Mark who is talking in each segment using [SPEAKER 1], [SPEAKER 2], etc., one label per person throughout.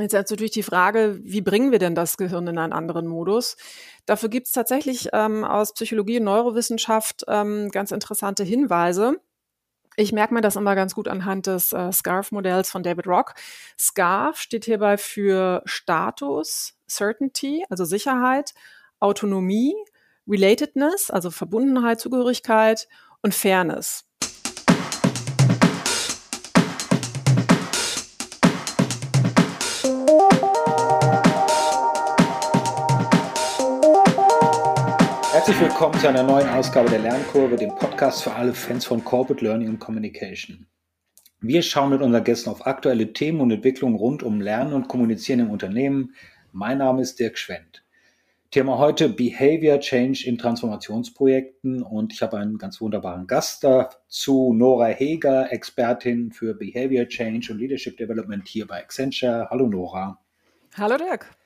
[SPEAKER 1] Jetzt ist natürlich die Frage, wie bringen wir denn das Gehirn in einen anderen Modus? Dafür gibt es tatsächlich ähm, aus Psychologie und Neurowissenschaft ähm, ganz interessante Hinweise. Ich merke mir das immer ganz gut anhand des äh, SCARF-Modells von David Rock. SCARF steht hierbei für Status, Certainty, also Sicherheit, Autonomie, Relatedness, also Verbundenheit, Zugehörigkeit und Fairness.
[SPEAKER 2] Herzlich willkommen zu einer neuen Ausgabe der Lernkurve, dem Podcast für alle Fans von Corporate Learning und Communication. Wir schauen mit unseren Gästen auf aktuelle Themen und Entwicklungen rund um Lernen und Kommunizieren im Unternehmen. Mein Name ist Dirk Schwendt. Thema heute Behavior Change in Transformationsprojekten und ich habe einen ganz wunderbaren Gast dazu, Nora Heger, Expertin für Behavior Change und Leadership Development hier bei Accenture. Hallo Nora.
[SPEAKER 1] Hallo Dirk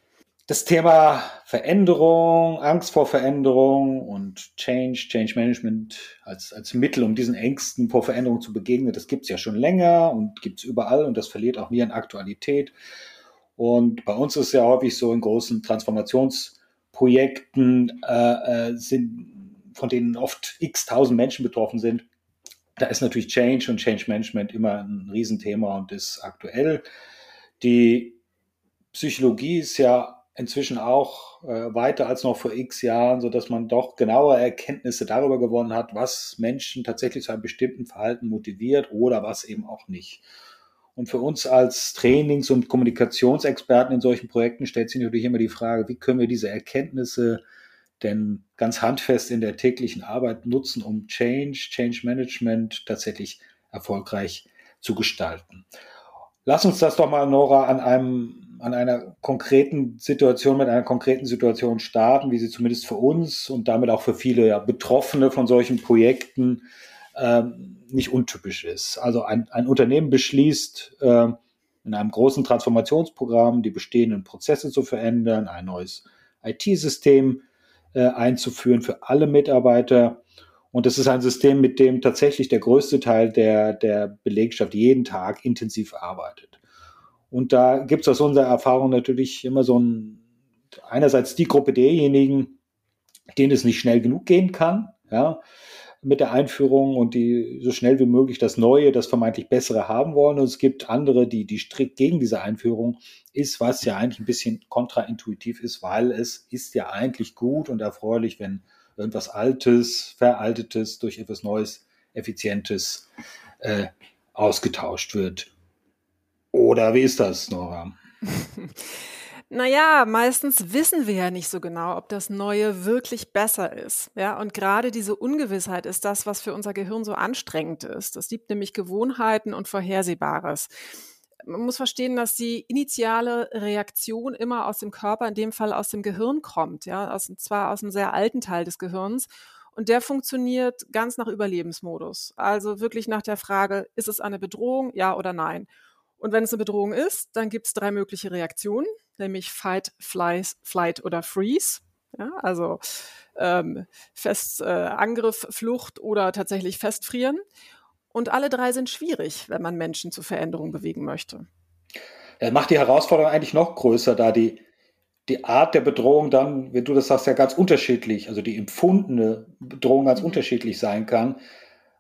[SPEAKER 2] das Thema Veränderung, Angst vor Veränderung und Change, Change Management als, als Mittel, um diesen Ängsten vor Veränderung zu begegnen, das gibt's ja schon länger und gibt's überall und das verliert auch nie an Aktualität. Und bei uns ist ja häufig so in großen Transformationsprojekten äh, äh, sind, von denen oft x tausend Menschen betroffen sind. Da ist natürlich Change und Change Management immer ein Riesenthema und ist aktuell. Die Psychologie ist ja inzwischen auch äh, weiter als noch vor x Jahren, so dass man doch genaue Erkenntnisse darüber gewonnen hat, was Menschen tatsächlich zu einem bestimmten Verhalten motiviert oder was eben auch nicht. Und für uns als Trainings- und Kommunikationsexperten in solchen Projekten stellt sich natürlich immer die Frage, wie können wir diese Erkenntnisse denn ganz handfest in der täglichen Arbeit nutzen, um Change, Change Management tatsächlich erfolgreich zu gestalten. Lass uns das doch mal, Nora, an einem an einer konkreten Situation, mit einer konkreten Situation starten, wie sie zumindest für uns und damit auch für viele ja, Betroffene von solchen Projekten ähm, nicht untypisch ist. Also ein, ein Unternehmen beschließt äh, in einem großen Transformationsprogramm die bestehenden Prozesse zu verändern, ein neues IT-System äh, einzuführen für alle Mitarbeiter. Und das ist ein System, mit dem tatsächlich der größte Teil der, der Belegschaft jeden Tag intensiv arbeitet. Und da gibt es aus unserer Erfahrung natürlich immer so ein, einerseits die Gruppe derjenigen, denen es nicht schnell genug gehen kann, ja, mit der Einführung und die so schnell wie möglich das Neue, das vermeintlich Bessere haben wollen. Und es gibt andere, die, die strikt gegen diese Einführung ist, was ja eigentlich ein bisschen kontraintuitiv ist, weil es ist ja eigentlich gut und erfreulich, wenn irgendwas Altes, Veraltetes durch etwas Neues, Effizientes äh, ausgetauscht wird. Oder wie ist das, Nora?
[SPEAKER 1] Naja, meistens wissen wir ja nicht so genau, ob das Neue wirklich besser ist. Ja, und gerade diese Ungewissheit ist das, was für unser Gehirn so anstrengend ist. Es gibt nämlich Gewohnheiten und Vorhersehbares. Man muss verstehen, dass die initiale Reaktion immer aus dem Körper, in dem Fall aus dem Gehirn kommt, ja, aus, und zwar aus einem sehr alten Teil des Gehirns. Und der funktioniert ganz nach Überlebensmodus. Also wirklich nach der Frage, ist es eine Bedrohung, ja oder nein? Und wenn es eine Bedrohung ist, dann gibt es drei mögliche Reaktionen, nämlich Fight, Flies, Flight oder Freeze. Ja, also ähm, Fest, äh, Angriff, Flucht oder tatsächlich Festfrieren. Und alle drei sind schwierig, wenn man Menschen zur Veränderung bewegen möchte.
[SPEAKER 2] Das macht die Herausforderung eigentlich noch größer, da die, die Art der Bedrohung dann, wie du das sagst, ja ganz unterschiedlich, also die empfundene Bedrohung ganz mhm. unterschiedlich sein kann,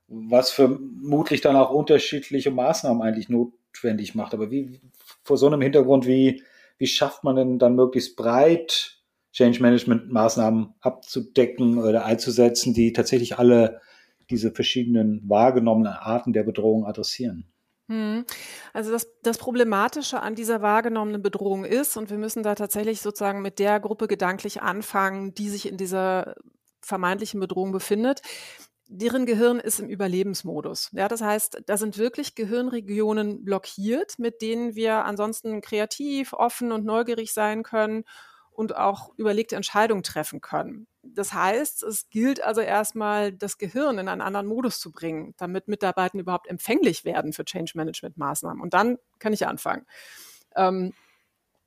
[SPEAKER 2] was vermutlich dann auch unterschiedliche Maßnahmen eigentlich not, notwendig macht. Aber wie vor so einem Hintergrund, wie, wie schafft man denn dann möglichst breit Change Management Maßnahmen abzudecken oder einzusetzen, die tatsächlich alle diese verschiedenen wahrgenommenen Arten der Bedrohung adressieren?
[SPEAKER 1] Hm. Also das, das Problematische an dieser wahrgenommenen Bedrohung ist, und wir müssen da tatsächlich sozusagen mit der Gruppe gedanklich anfangen, die sich in dieser vermeintlichen Bedrohung befindet, deren Gehirn ist im Überlebensmodus. Ja, das heißt, da sind wirklich Gehirnregionen blockiert, mit denen wir ansonsten kreativ, offen und neugierig sein können und auch überlegte Entscheidungen treffen können. Das heißt, es gilt also erstmal, das Gehirn in einen anderen Modus zu bringen, damit Mitarbeiter überhaupt empfänglich werden für Change Management Maßnahmen. Und dann kann ich anfangen. Ähm,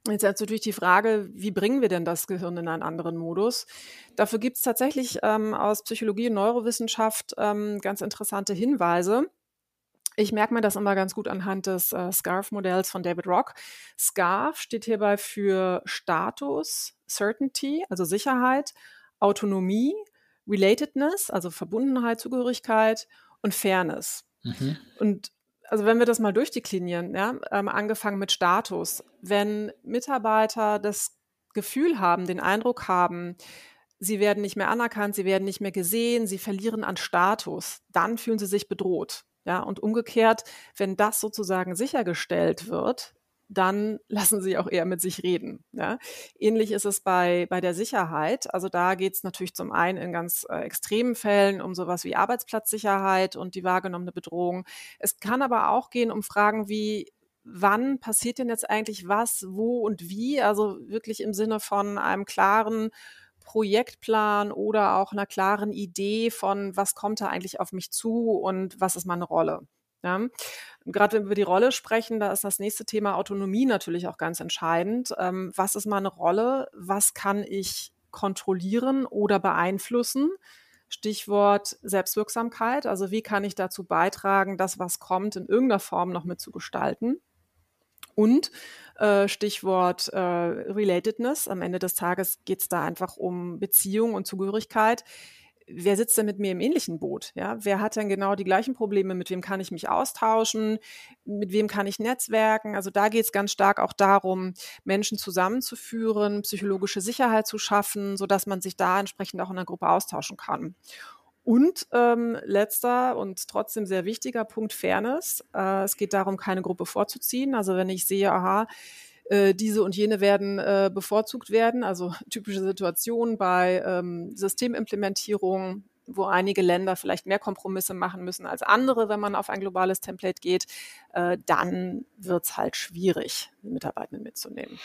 [SPEAKER 1] Jetzt ist natürlich die Frage, wie bringen wir denn das Gehirn in einen anderen Modus? Dafür gibt es tatsächlich ähm, aus Psychologie und Neurowissenschaft ähm, ganz interessante Hinweise. Ich merke mir das immer ganz gut anhand des äh, SCARF-Modells von David Rock. SCARF steht hierbei für Status, Certainty, also Sicherheit, Autonomie, Relatedness, also Verbundenheit, Zugehörigkeit und Fairness. Mhm. Und also wenn wir das mal durchdeklinieren, ja, ähm, angefangen mit Status, wenn Mitarbeiter das Gefühl haben, den Eindruck haben, sie werden nicht mehr anerkannt, sie werden nicht mehr gesehen, sie verlieren an Status, dann fühlen sie sich bedroht. Ja, und umgekehrt, wenn das sozusagen sichergestellt wird, dann lassen sie auch eher mit sich reden. Ja. Ähnlich ist es bei, bei der Sicherheit. Also da geht es natürlich zum einen in ganz äh, extremen Fällen um sowas wie Arbeitsplatzsicherheit und die wahrgenommene Bedrohung. Es kann aber auch gehen um Fragen wie, wann passiert denn jetzt eigentlich was, wo und wie? Also wirklich im Sinne von einem klaren Projektplan oder auch einer klaren Idee von, was kommt da eigentlich auf mich zu und was ist meine Rolle. Ja. Gerade wenn wir über die Rolle sprechen, da ist das nächste Thema Autonomie natürlich auch ganz entscheidend. Ähm, was ist meine Rolle? Was kann ich kontrollieren oder beeinflussen? Stichwort Selbstwirksamkeit. Also wie kann ich dazu beitragen, das, was kommt, in irgendeiner Form noch mitzugestalten? Und äh, Stichwort äh, Relatedness. Am Ende des Tages geht es da einfach um Beziehung und Zugehörigkeit. Wer sitzt denn mit mir im ähnlichen Boot? Ja, wer hat denn genau die gleichen Probleme? Mit wem kann ich mich austauschen? Mit wem kann ich netzwerken? Also da geht es ganz stark auch darum, Menschen zusammenzuführen, psychologische Sicherheit zu schaffen, so dass man sich da entsprechend auch in der Gruppe austauschen kann. Und ähm, letzter und trotzdem sehr wichtiger Punkt Fairness. Äh, es geht darum, keine Gruppe vorzuziehen. Also wenn ich sehe, aha, äh, diese und jene werden äh, bevorzugt werden, also typische Situationen bei ähm, Systemimplementierung, wo einige Länder vielleicht mehr Kompromisse machen müssen als andere, wenn man auf ein globales Template geht, äh, dann wird es halt schwierig, Mitarbeitenden mitzunehmen.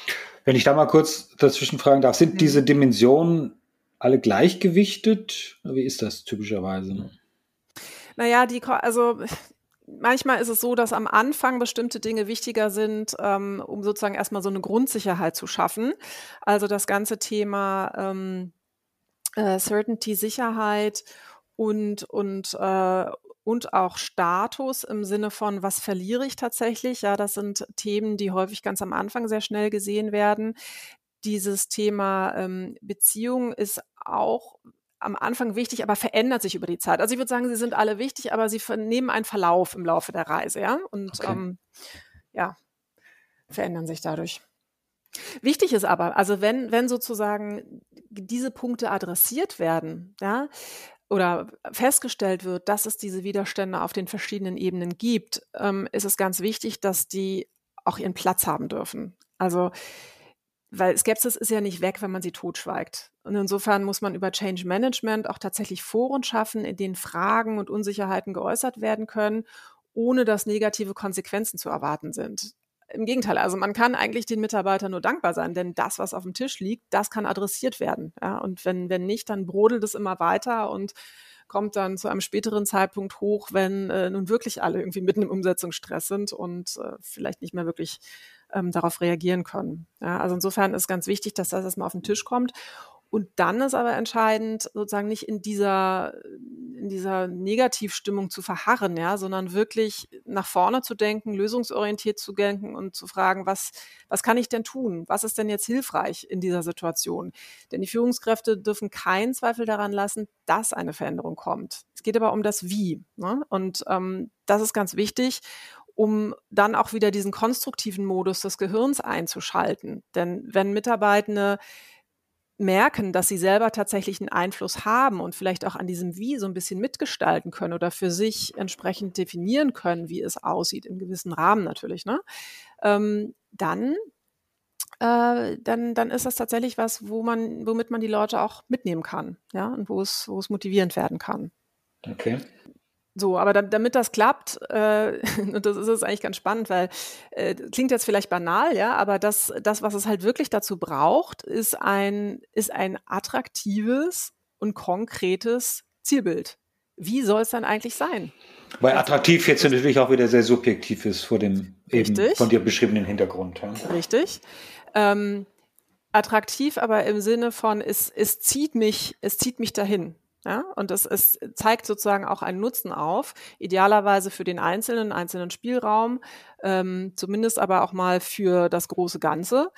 [SPEAKER 2] Wenn ich da mal kurz dazwischen fragen darf, sind mhm. diese Dimensionen alle gleichgewichtet? Wie ist das typischerweise?
[SPEAKER 1] Naja, die, also manchmal ist es so, dass am Anfang bestimmte Dinge wichtiger sind, ähm, um sozusagen erstmal so eine Grundsicherheit zu schaffen. Also das ganze Thema ähm, äh, Certainty, Sicherheit und, und, äh, und auch Status im Sinne von, was verliere ich tatsächlich? Ja, das sind Themen, die häufig ganz am Anfang sehr schnell gesehen werden. Dieses Thema ähm, Beziehung ist auch am Anfang wichtig, aber verändert sich über die Zeit. Also ich würde sagen, sie sind alle wichtig, aber sie nehmen einen Verlauf im Laufe der Reise, ja. Und okay. ähm, ja, verändern sich dadurch. Wichtig ist aber, also wenn, wenn sozusagen diese Punkte adressiert werden, ja, oder festgestellt wird, dass es diese Widerstände auf den verschiedenen Ebenen gibt, ähm, ist es ganz wichtig, dass die auch ihren Platz haben dürfen. Also weil Skepsis ist ja nicht weg, wenn man sie totschweigt. Und insofern muss man über Change Management auch tatsächlich Foren schaffen, in denen Fragen und Unsicherheiten geäußert werden können, ohne dass negative Konsequenzen zu erwarten sind. Im Gegenteil, also man kann eigentlich den Mitarbeitern nur dankbar sein, denn das, was auf dem Tisch liegt, das kann adressiert werden. Ja, und wenn, wenn nicht, dann brodelt es immer weiter und kommt dann zu einem späteren Zeitpunkt hoch, wenn äh, nun wirklich alle irgendwie mitten im Umsetzungsstress sind und äh, vielleicht nicht mehr wirklich ähm, darauf reagieren können. Ja, also insofern ist ganz wichtig, dass das erstmal auf den Tisch kommt. Und dann ist aber entscheidend, sozusagen nicht in dieser, in dieser Negativstimmung zu verharren, ja, sondern wirklich nach vorne zu denken, lösungsorientiert zu denken und zu fragen, was, was kann ich denn tun? Was ist denn jetzt hilfreich in dieser Situation? Denn die Führungskräfte dürfen keinen Zweifel daran lassen, dass eine Veränderung kommt. Es geht aber um das Wie. Ne? Und ähm, das ist ganz wichtig um dann auch wieder diesen konstruktiven Modus des Gehirns einzuschalten. Denn wenn Mitarbeitende merken, dass sie selber tatsächlich einen Einfluss haben und vielleicht auch an diesem Wie so ein bisschen mitgestalten können oder für sich entsprechend definieren können, wie es aussieht, im gewissen Rahmen natürlich, ne? Ähm, dann, äh, dann, dann ist das tatsächlich was, wo man, womit man die Leute auch mitnehmen kann, ja, und wo es, wo es motivierend werden kann.
[SPEAKER 2] Okay.
[SPEAKER 1] So, aber da, damit das klappt, äh, und das ist es eigentlich ganz spannend, weil äh, klingt jetzt vielleicht banal, ja, aber das, das, was es halt wirklich dazu braucht, ist ein, ist ein attraktives und konkretes Zielbild. Wie soll es dann eigentlich sein?
[SPEAKER 2] Weil attraktiv jetzt natürlich auch wieder sehr subjektiv ist vor dem eben von dir beschriebenen Hintergrund. Ja.
[SPEAKER 1] Richtig. Ähm, attraktiv aber im Sinne von, es, es zieht mich, es zieht mich dahin. Ja, und es, es zeigt sozusagen auch einen Nutzen auf, idealerweise für den einzelnen, einzelnen Spielraum, ähm, zumindest aber auch mal für das große Ganze.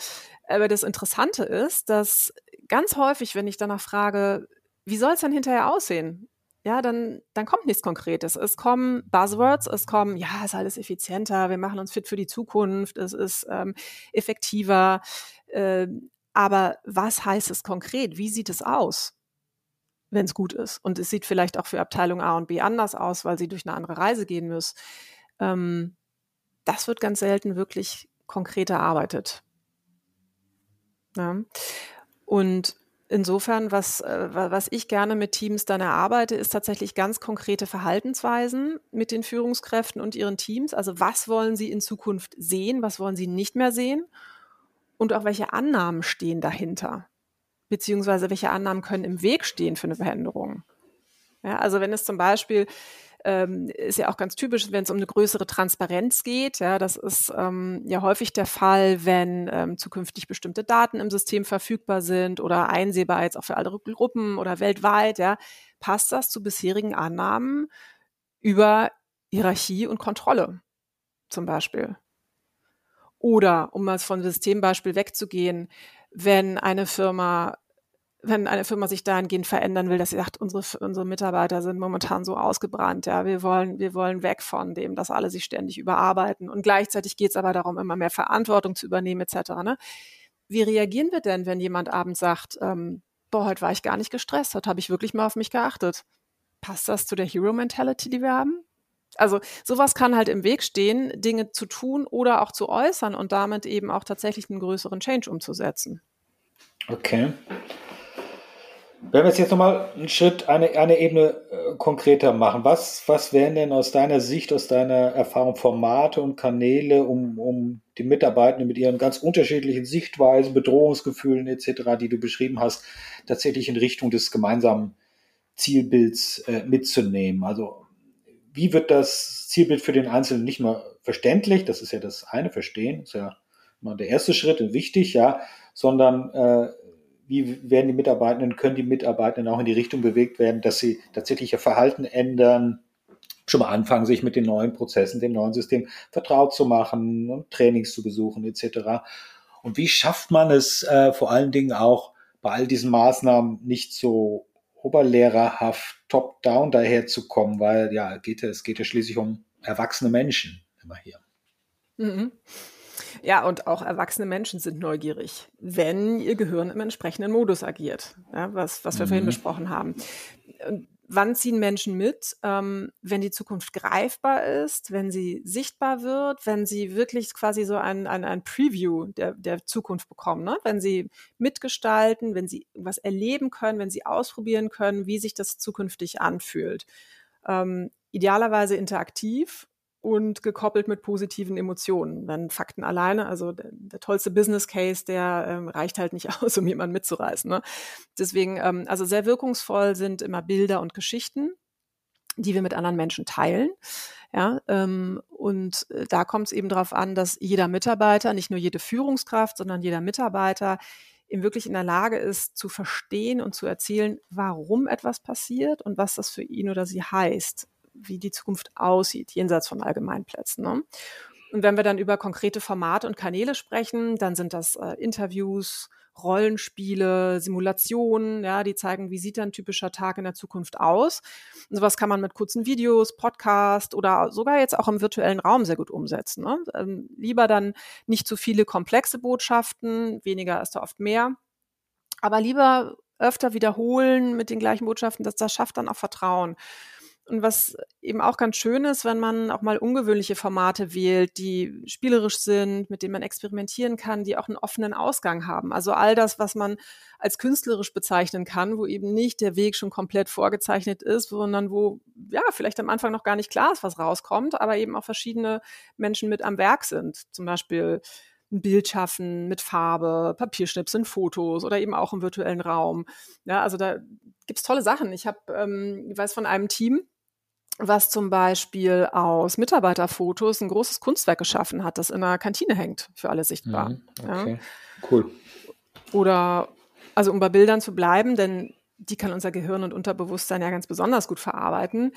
[SPEAKER 1] Aber das Interessante ist, dass ganz häufig, wenn ich danach frage, wie soll es denn hinterher aussehen? Ja, dann, dann kommt nichts Konkretes. Es kommen Buzzwords, es kommen, ja, es ist alles effizienter, wir machen uns fit für die Zukunft, es ist ähm, effektiver. Äh, aber was heißt es konkret? Wie sieht es aus? Wenn es gut ist. Und es sieht vielleicht auch für Abteilung A und B anders aus, weil sie durch eine andere Reise gehen müssen. Ähm, das wird ganz selten wirklich konkret erarbeitet. Ja. Und insofern, was, äh, was ich gerne mit Teams dann erarbeite, ist tatsächlich ganz konkrete Verhaltensweisen mit den Führungskräften und ihren Teams. Also was wollen sie in Zukunft sehen, was wollen sie nicht mehr sehen und auch welche Annahmen stehen dahinter beziehungsweise welche Annahmen können im Weg stehen für eine Veränderung. Ja, also wenn es zum Beispiel ähm, ist ja auch ganz typisch, wenn es um eine größere Transparenz geht. Ja, das ist ähm, ja häufig der Fall, wenn ähm, zukünftig bestimmte Daten im System verfügbar sind oder einsehbar jetzt auch für andere Gruppen oder weltweit. Ja, passt das zu bisherigen Annahmen über Hierarchie und Kontrolle zum Beispiel? Oder um mal von Systembeispiel wegzugehen, wenn eine Firma wenn eine Firma sich dahingehend verändern will, dass sie sagt, unsere, unsere Mitarbeiter sind momentan so ausgebrannt, ja, wir wollen, wir wollen weg von dem, dass alle sich ständig überarbeiten. Und gleichzeitig geht es aber darum, immer mehr Verantwortung zu übernehmen, etc. Ne? Wie reagieren wir denn, wenn jemand abends sagt, ähm, boah, heute war ich gar nicht gestresst, heute habe ich wirklich mal auf mich geachtet? Passt das zu der Hero-Mentality, die wir haben? Also sowas kann halt im Weg stehen, Dinge zu tun oder auch zu äußern und damit eben auch tatsächlich einen größeren Change umzusetzen.
[SPEAKER 2] Okay. Wenn wir jetzt nochmal einen Schritt, eine, eine Ebene äh, konkreter machen, was, was wären denn aus deiner Sicht, aus deiner Erfahrung Formate und Kanäle, um, um die Mitarbeitenden mit ihren ganz unterschiedlichen Sichtweisen, Bedrohungsgefühlen etc., die du beschrieben hast, tatsächlich in Richtung des gemeinsamen Zielbilds äh, mitzunehmen? Also wie wird das Zielbild für den Einzelnen nicht nur verständlich, das ist ja das eine, Verstehen, ist ja mal der erste Schritt und wichtig, ja, sondern äh, wie werden die Mitarbeitenden, können die Mitarbeitenden auch in die Richtung bewegt werden, dass sie tatsächlich ihr Verhalten ändern, schon mal anfangen, sich mit den neuen Prozessen, dem neuen System vertraut zu machen und Trainings zu besuchen etc. Und wie schafft man es äh, vor allen Dingen auch bei all diesen Maßnahmen nicht so oberlehrerhaft top-down daherzukommen, weil ja, geht, es geht ja schließlich um erwachsene Menschen immer hier.
[SPEAKER 1] Mhm. Ja, und auch erwachsene Menschen sind neugierig, wenn ihr Gehirn im entsprechenden Modus agiert, ja, was, was wir mhm. vorhin besprochen haben. Und wann ziehen Menschen mit? Ähm, wenn die Zukunft greifbar ist, wenn sie sichtbar wird, wenn sie wirklich quasi so ein, ein, ein Preview der, der Zukunft bekommen, ne? wenn sie mitgestalten, wenn sie was erleben können, wenn sie ausprobieren können, wie sich das zukünftig anfühlt. Ähm, idealerweise interaktiv und gekoppelt mit positiven Emotionen. Wenn Fakten alleine, also der, der tollste Business Case, der ähm, reicht halt nicht aus, um jemanden mitzureißen. Ne? Deswegen, ähm, also sehr wirkungsvoll sind immer Bilder und Geschichten, die wir mit anderen Menschen teilen. Ja, ähm, und äh, da kommt es eben darauf an, dass jeder Mitarbeiter, nicht nur jede Führungskraft, sondern jeder Mitarbeiter eben wirklich in der Lage ist, zu verstehen und zu erzählen, warum etwas passiert und was das für ihn oder sie heißt wie die Zukunft aussieht, jenseits von Allgemeinplätzen. Ne? Und wenn wir dann über konkrete Formate und Kanäle sprechen, dann sind das äh, Interviews, Rollenspiele, Simulationen, ja, die zeigen, wie sieht ein typischer Tag in der Zukunft aus. Und sowas kann man mit kurzen Videos, Podcast oder sogar jetzt auch im virtuellen Raum sehr gut umsetzen. Ne? Ähm, lieber dann nicht zu viele komplexe Botschaften, weniger ist da oft mehr, aber lieber öfter wiederholen mit den gleichen Botschaften, das, das schafft dann auch Vertrauen. Und was eben auch ganz schön ist, wenn man auch mal ungewöhnliche Formate wählt, die spielerisch sind, mit denen man experimentieren kann, die auch einen offenen Ausgang haben. Also all das, was man als künstlerisch bezeichnen kann, wo eben nicht der Weg schon komplett vorgezeichnet ist, sondern wo ja vielleicht am Anfang noch gar nicht klar ist, was rauskommt, aber eben auch verschiedene Menschen mit am Werk sind. Zum Beispiel ein Bild schaffen mit Farbe, Papierschnipseln, Fotos oder eben auch im virtuellen Raum. Ja, also da gibt's tolle Sachen. Ich habe, ähm, ich weiß von einem Team, was zum Beispiel aus Mitarbeiterfotos ein großes Kunstwerk geschaffen hat, das in einer Kantine hängt, für alle sichtbar. Mhm, okay,
[SPEAKER 2] ja. cool.
[SPEAKER 1] Oder, also um bei Bildern zu bleiben, denn die kann unser Gehirn und Unterbewusstsein ja ganz besonders gut verarbeiten.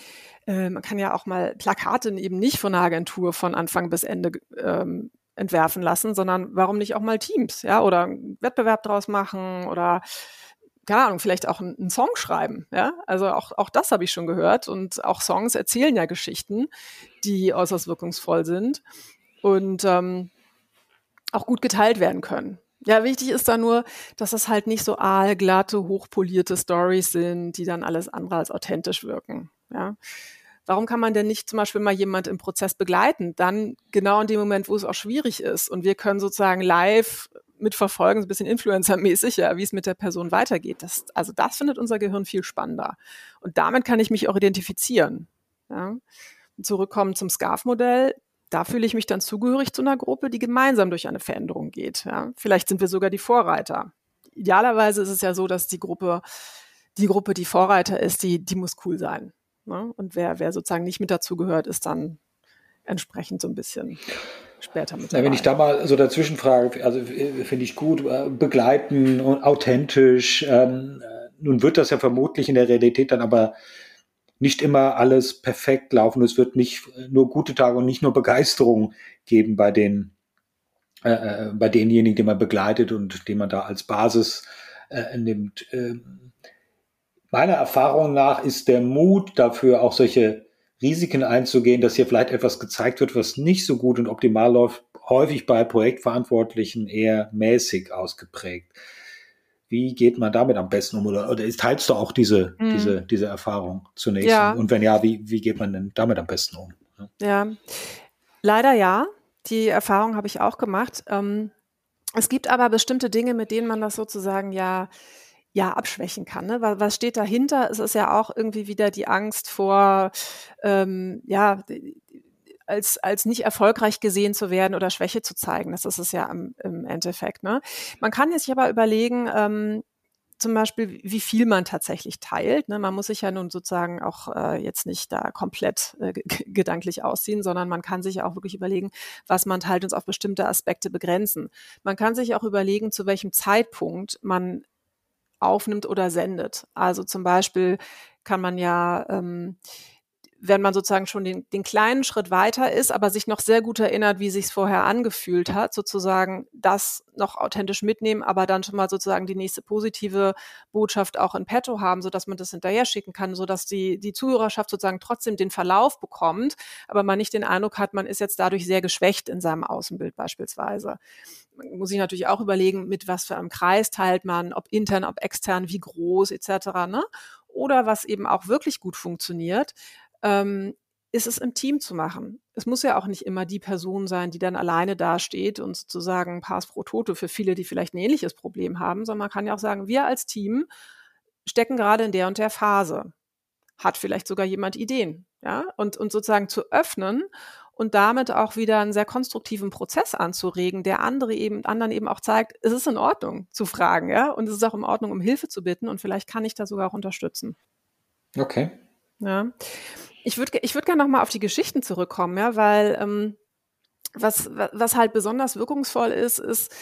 [SPEAKER 1] Äh, man kann ja auch mal Plakate eben nicht von einer Agentur von Anfang bis Ende ähm, entwerfen lassen, sondern warum nicht auch mal Teams, ja, oder einen Wettbewerb draus machen oder keine Ahnung, vielleicht auch einen Song schreiben, ja. Also auch, auch das habe ich schon gehört. Und auch Songs erzählen ja Geschichten, die äußerst wirkungsvoll sind und ähm, auch gut geteilt werden können. Ja, wichtig ist da nur, dass das halt nicht so aalglatte, hochpolierte Stories sind, die dann alles andere als authentisch wirken. Ja. Warum kann man denn nicht zum Beispiel mal jemand im Prozess begleiten? Dann genau in dem Moment, wo es auch schwierig ist. Und wir können sozusagen live mitverfolgen, so ein bisschen Influencer-mäßig, ja, wie es mit der Person weitergeht. Das, also das findet unser Gehirn viel spannender. Und damit kann ich mich auch identifizieren. Ja. Zurückkommen zum SCARF-Modell. Da fühle ich mich dann zugehörig zu einer Gruppe, die gemeinsam durch eine Veränderung geht. Ja. Vielleicht sind wir sogar die Vorreiter. Idealerweise ist es ja so, dass die Gruppe, die Gruppe, die Vorreiter ist, die, die muss cool sein. Ne? Und wer, wer sozusagen nicht mit dazugehört, ist dann entsprechend so ein bisschen später mit
[SPEAKER 2] dabei. Wenn ich da mal so dazwischen frage, also äh, finde ich gut, äh, begleiten und authentisch. Ähm, äh, nun wird das ja vermutlich in der Realität dann aber nicht immer alles perfekt laufen. Es wird nicht nur gute Tage und nicht nur Begeisterung geben bei den äh, bei denjenigen, die man begleitet und die man da als Basis äh, nimmt. Ähm, meiner Erfahrung nach ist der Mut dafür, auch solche Risiken einzugehen, dass hier vielleicht etwas gezeigt wird, was nicht so gut und optimal läuft, häufig bei Projektverantwortlichen eher mäßig ausgeprägt. Wie geht man damit am besten um? Oder, oder teilst du auch diese, mhm. diese, diese Erfahrung zunächst? Ja. Und wenn ja, wie, wie geht man denn damit am besten um?
[SPEAKER 1] Ja, leider ja. Die Erfahrung habe ich auch gemacht. Ähm, es gibt aber bestimmte Dinge, mit denen man das sozusagen ja ja abschwächen kann. Ne? Was, was steht dahinter? Es ist ja auch irgendwie wieder die Angst vor, ähm, ja, als, als nicht erfolgreich gesehen zu werden oder Schwäche zu zeigen. Das ist es ja im, im Endeffekt. Ne? Man kann sich aber überlegen, ähm, zum Beispiel, wie viel man tatsächlich teilt. Ne? Man muss sich ja nun sozusagen auch äh, jetzt nicht da komplett äh, gedanklich ausziehen, sondern man kann sich auch wirklich überlegen, was man teilt, uns auf bestimmte Aspekte begrenzen. Man kann sich auch überlegen, zu welchem Zeitpunkt man aufnimmt oder sendet. Also zum Beispiel kann man ja, ähm, wenn man sozusagen schon den, den kleinen Schritt weiter ist, aber sich noch sehr gut erinnert, wie sich es vorher angefühlt hat, sozusagen das noch authentisch mitnehmen, aber dann schon mal sozusagen die nächste positive Botschaft auch in petto haben, so dass man das hinterher schicken kann, so dass die, die Zuhörerschaft sozusagen trotzdem den Verlauf bekommt, aber man nicht den Eindruck hat, man ist jetzt dadurch sehr geschwächt in seinem Außenbild beispielsweise muss ich natürlich auch überlegen, mit was für einem Kreis teilt man, ob intern, ob extern, wie groß etc. Ne? Oder was eben auch wirklich gut funktioniert, ähm, ist es im Team zu machen. Es muss ja auch nicht immer die Person sein, die dann alleine dasteht und sozusagen Pass pro Tote für viele, die vielleicht ein ähnliches Problem haben, sondern man kann ja auch sagen, wir als Team stecken gerade in der und der Phase. Hat vielleicht sogar jemand Ideen, ja? Und, und sozusagen zu öffnen und damit auch wieder einen sehr konstruktiven Prozess anzuregen, der andere eben, anderen eben auch zeigt, es ist in Ordnung zu fragen, ja, und es ist auch in Ordnung, um Hilfe zu bitten und vielleicht kann ich da sogar auch unterstützen.
[SPEAKER 2] Okay.
[SPEAKER 1] Ja. Ich würde ich würd gerne nochmal auf die Geschichten zurückkommen, ja, weil ähm, was, was halt besonders wirkungsvoll ist, ist,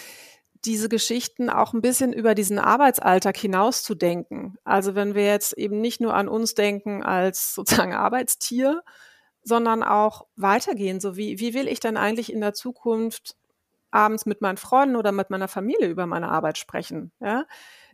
[SPEAKER 1] diese Geschichten auch ein bisschen über diesen Arbeitsalltag hinaus zu denken. Also wenn wir jetzt eben nicht nur an uns denken als sozusagen Arbeitstier, sondern auch weitergehen. So wie, wie will ich denn eigentlich in der Zukunft abends mit meinen Freunden oder mit meiner Familie über meine Arbeit sprechen? Ja?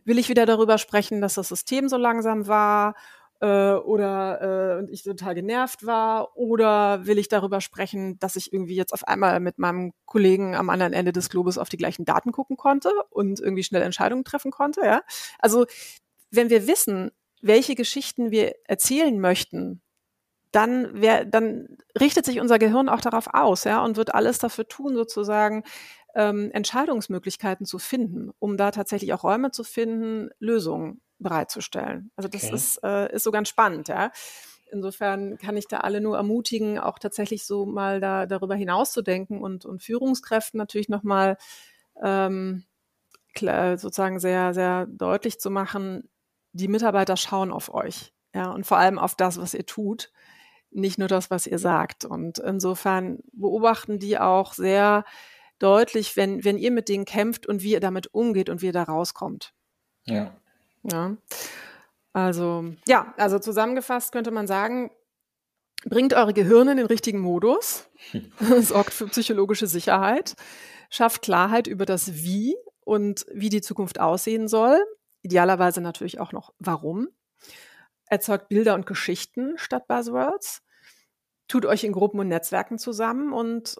[SPEAKER 1] Will ich wieder darüber sprechen, dass das System so langsam war äh, oder äh, ich total genervt war? Oder will ich darüber sprechen, dass ich irgendwie jetzt auf einmal mit meinem Kollegen am anderen Ende des Globus auf die gleichen Daten gucken konnte und irgendwie schnell Entscheidungen treffen konnte? Ja? Also wenn wir wissen, welche Geschichten wir erzählen möchten, dann, wär, dann richtet sich unser Gehirn auch darauf aus, ja, und wird alles dafür tun, sozusagen ähm, Entscheidungsmöglichkeiten zu finden, um da tatsächlich auch Räume zu finden, Lösungen bereitzustellen. Also das okay. ist, äh, ist so ganz spannend, ja. Insofern kann ich da alle nur ermutigen, auch tatsächlich so mal da darüber hinauszudenken und, und Führungskräften natürlich nochmal ähm, sozusagen sehr, sehr deutlich zu machen, die Mitarbeiter schauen auf euch. Ja, und vor allem auf das, was ihr tut nicht nur das, was ihr sagt. Und insofern beobachten die auch sehr deutlich, wenn, wenn ihr mit denen kämpft und wie ihr damit umgeht und wie ihr da rauskommt.
[SPEAKER 2] Ja.
[SPEAKER 1] Ja. Also ja, also zusammengefasst könnte man sagen, bringt eure Gehirne in den richtigen Modus, sorgt für psychologische Sicherheit, schafft Klarheit über das Wie und wie die Zukunft aussehen soll, idealerweise natürlich auch noch warum, erzeugt Bilder und Geschichten statt Buzzwords, tut euch in Gruppen und Netzwerken zusammen und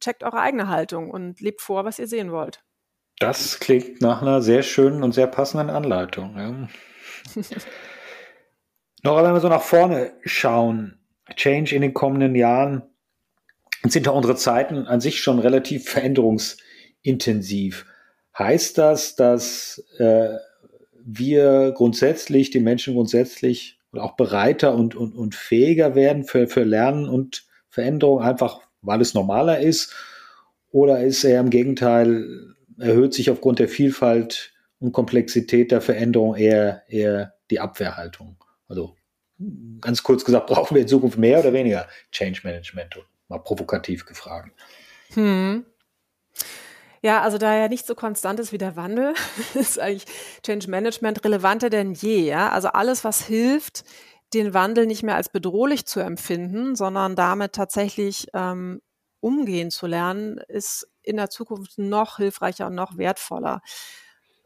[SPEAKER 1] checkt eure eigene Haltung und lebt vor, was ihr sehen wollt.
[SPEAKER 2] Das klingt nach einer sehr schönen und sehr passenden Anleitung. Ja. Noch wenn wir so nach vorne schauen, Change in den kommenden Jahren, sind ja unsere Zeiten an sich schon relativ veränderungsintensiv. Heißt das, dass äh, wir grundsätzlich, die Menschen grundsätzlich auch bereiter und, und, und fähiger werden für, für Lernen und Veränderung, einfach weil es normaler ist? Oder ist er im Gegenteil erhöht sich aufgrund der Vielfalt und Komplexität der Veränderung eher, eher die Abwehrhaltung. Also ganz kurz gesagt, brauchen wir in Zukunft mehr oder weniger Change Management? Mal provokativ gefragt. Hm.
[SPEAKER 1] Ja, also da er nicht so konstant ist wie der Wandel, ist eigentlich Change Management relevanter denn je. Ja? Also alles, was hilft, den Wandel nicht mehr als bedrohlich zu empfinden, sondern damit tatsächlich ähm, umgehen zu lernen, ist in der Zukunft noch hilfreicher und noch wertvoller.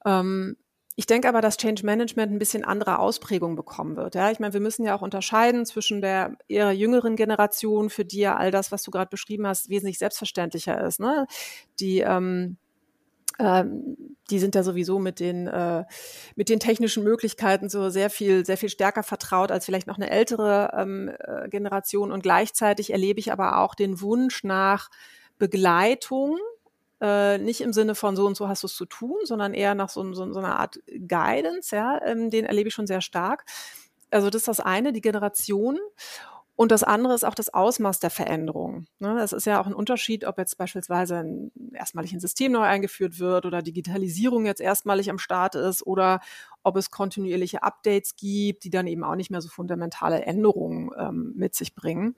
[SPEAKER 1] Ähm, ich denke aber, dass Change Management ein bisschen andere Ausprägung bekommen wird. Ja, ich meine, wir müssen ja auch unterscheiden zwischen der eher jüngeren Generation, für die ja all das, was du gerade beschrieben hast, wesentlich selbstverständlicher ist. Ne? Die ähm, ähm, die sind ja sowieso mit den äh, mit den technischen Möglichkeiten so sehr viel sehr viel stärker vertraut als vielleicht noch eine ältere ähm, äh, Generation und gleichzeitig erlebe ich aber auch den Wunsch nach Begleitung äh, nicht im Sinne von so und so hast du es zu tun, sondern eher nach so, so, so einer Art Guidance, ja, ähm, den erlebe ich schon sehr stark. Also das ist das eine, die Generation. Und das andere ist auch das Ausmaß der Veränderung. Ne? Das ist ja auch ein Unterschied, ob jetzt beispielsweise ein, erstmalig ein System neu eingeführt wird oder Digitalisierung jetzt erstmalig am Start ist oder ob es kontinuierliche Updates gibt, die dann eben auch nicht mehr so fundamentale Änderungen ähm, mit sich bringen.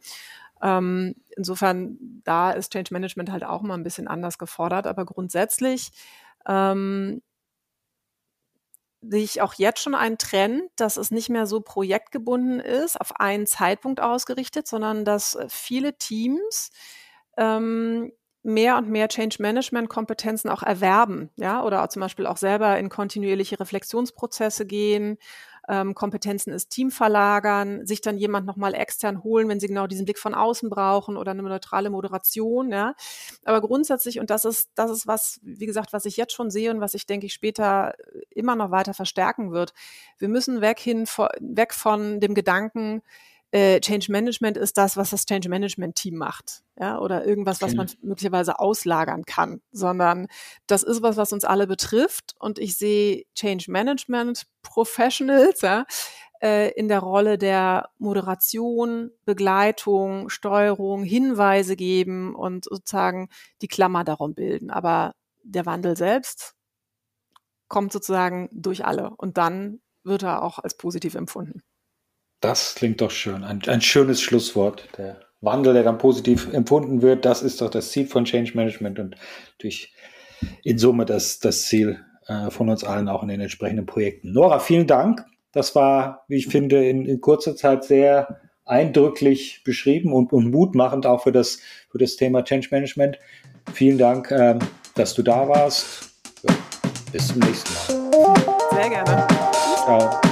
[SPEAKER 1] Ähm, insofern, da ist Change Management halt auch mal ein bisschen anders gefordert, aber grundsätzlich ähm, sehe ich auch jetzt schon einen Trend, dass es nicht mehr so projektgebunden ist, auf einen Zeitpunkt ausgerichtet, sondern dass viele Teams ähm, mehr und mehr Change Management Kompetenzen auch erwerben, ja, oder zum Beispiel auch selber in kontinuierliche Reflexionsprozesse gehen ähm, Kompetenzen ins Team verlagern, sich dann jemand nochmal extern holen, wenn sie genau diesen Blick von außen brauchen oder eine neutrale Moderation, ja. Aber grundsätzlich, und das ist, das ist was, wie gesagt, was ich jetzt schon sehe und was ich denke ich später immer noch weiter verstärken wird. Wir müssen weg hin, weg von dem Gedanken, äh, Change Management ist das, was das Change Management Team macht, ja, oder irgendwas, was man möglicherweise auslagern kann, sondern das ist was, was uns alle betrifft und ich sehe Change Management Professionals, ja, äh, in der Rolle der Moderation, Begleitung, Steuerung, Hinweise geben und sozusagen die Klammer darum bilden. Aber der Wandel selbst kommt sozusagen durch alle und dann wird er auch als positiv empfunden.
[SPEAKER 2] Das klingt doch schön. Ein, ein schönes Schlusswort. Der Wandel, der dann positiv empfunden wird, das ist doch das Ziel von Change Management und natürlich in Summe das, das Ziel äh, von uns allen auch in den entsprechenden Projekten. Nora, vielen Dank. Das war, wie ich finde, in, in kurzer Zeit sehr eindrücklich beschrieben und, und mutmachend auch für das, für das Thema Change Management. Vielen Dank, ähm, dass du da warst. Ja, bis zum nächsten Mal.
[SPEAKER 1] Sehr gerne.
[SPEAKER 2] Ciao.